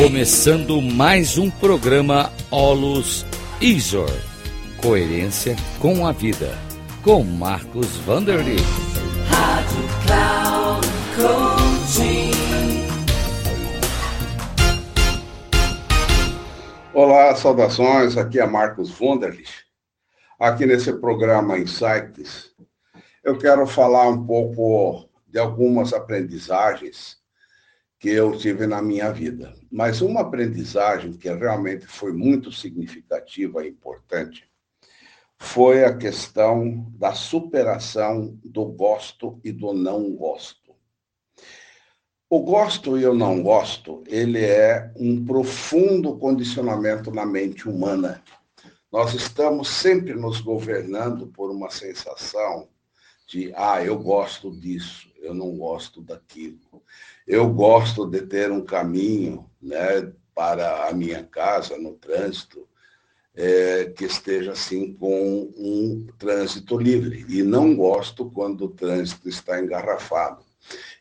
Começando mais um programa Olus Isor. Coerência com a vida. Com Marcos Vanderly. Rádio Cloud Coaching. Olá, saudações. Aqui é Marcos Vanderly. Aqui nesse programa Insights, eu quero falar um pouco de algumas aprendizagens que eu tive na minha vida. Mas uma aprendizagem que realmente foi muito significativa e importante foi a questão da superação do gosto e do não gosto. O gosto e o não gosto, ele é um profundo condicionamento na mente humana. Nós estamos sempre nos governando por uma sensação de, ah, eu gosto disso, eu não gosto daquilo. Eu gosto de ter um caminho né, para a minha casa no trânsito é, que esteja assim com um trânsito livre. E não gosto quando o trânsito está engarrafado.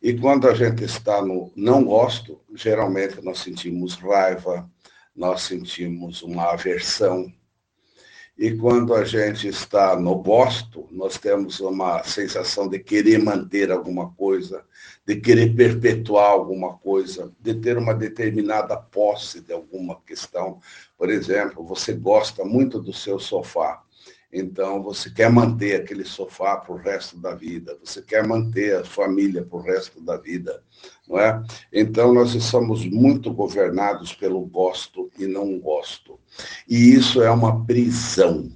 E quando a gente está no não gosto, geralmente nós sentimos raiva, nós sentimos uma aversão, e quando a gente está no gosto, nós temos uma sensação de querer manter alguma coisa, de querer perpetuar alguma coisa, de ter uma determinada posse de alguma questão. Por exemplo, você gosta muito do seu sofá. Então, você quer manter aquele sofá para o resto da vida, você quer manter a família para o resto da vida, não é? Então, nós somos muito governados pelo gosto e não gosto. E isso é uma prisão.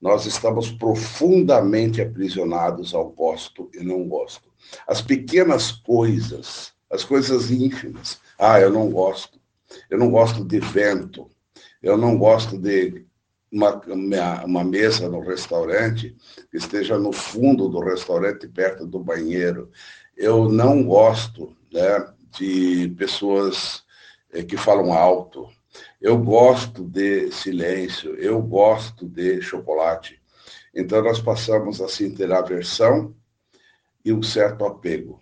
Nós estamos profundamente aprisionados ao gosto e não gosto. As pequenas coisas, as coisas ínfimas. Ah, eu não gosto. Eu não gosto de vento. Eu não gosto de uma, uma mesa no restaurante que esteja no fundo do restaurante, perto do banheiro. Eu não gosto né, de pessoas eh, que falam alto. Eu gosto de silêncio, eu gosto de chocolate. Então, nós passamos assim ter aversão e um certo apego.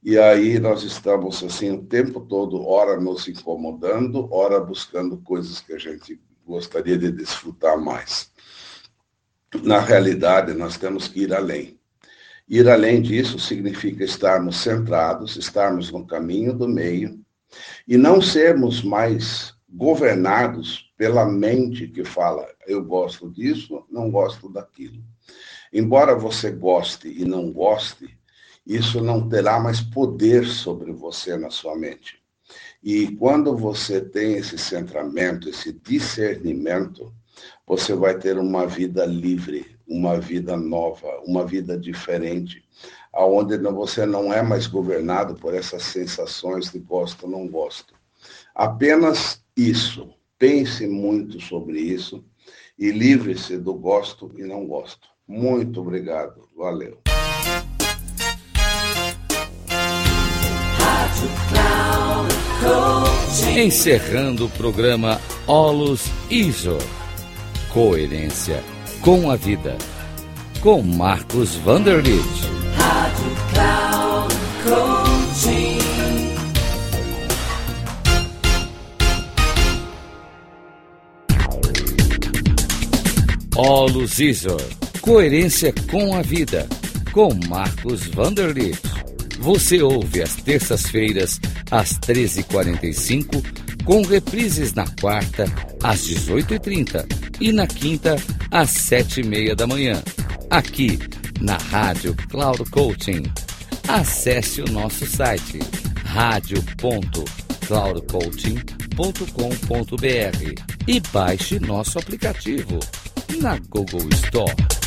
E aí nós estamos assim o tempo todo, ora nos incomodando, ora buscando coisas que a gente gostaria de desfrutar mais. Na realidade, nós temos que ir além. Ir além disso significa estarmos centrados, estarmos no caminho do meio e não sermos mais governados pela mente que fala: eu gosto disso, não gosto daquilo. Embora você goste e não goste, isso não terá mais poder sobre você na sua mente. E quando você tem esse centramento, esse discernimento, você vai ter uma vida livre, uma vida nova, uma vida diferente, aonde você não é mais governado por essas sensações de gosto ou não gosto. Apenas isso. Pense muito sobre isso e livre-se do gosto e não gosto. Muito obrigado. Valeu. Encerrando o programa Olus Iso. Coerência com a vida. Com Marcos Vanderlit. Olus Isor. Coerência com a vida. Com Marcos Vanderlit. Você ouve às terças-feiras, às 13h45, com reprises na quarta, às 18h30 e na quinta, às 7h30 da manhã. Aqui, na Rádio Cloud Coaching. Acesse o nosso site radio.cloudcoaching.com.br e baixe nosso aplicativo na Google Store.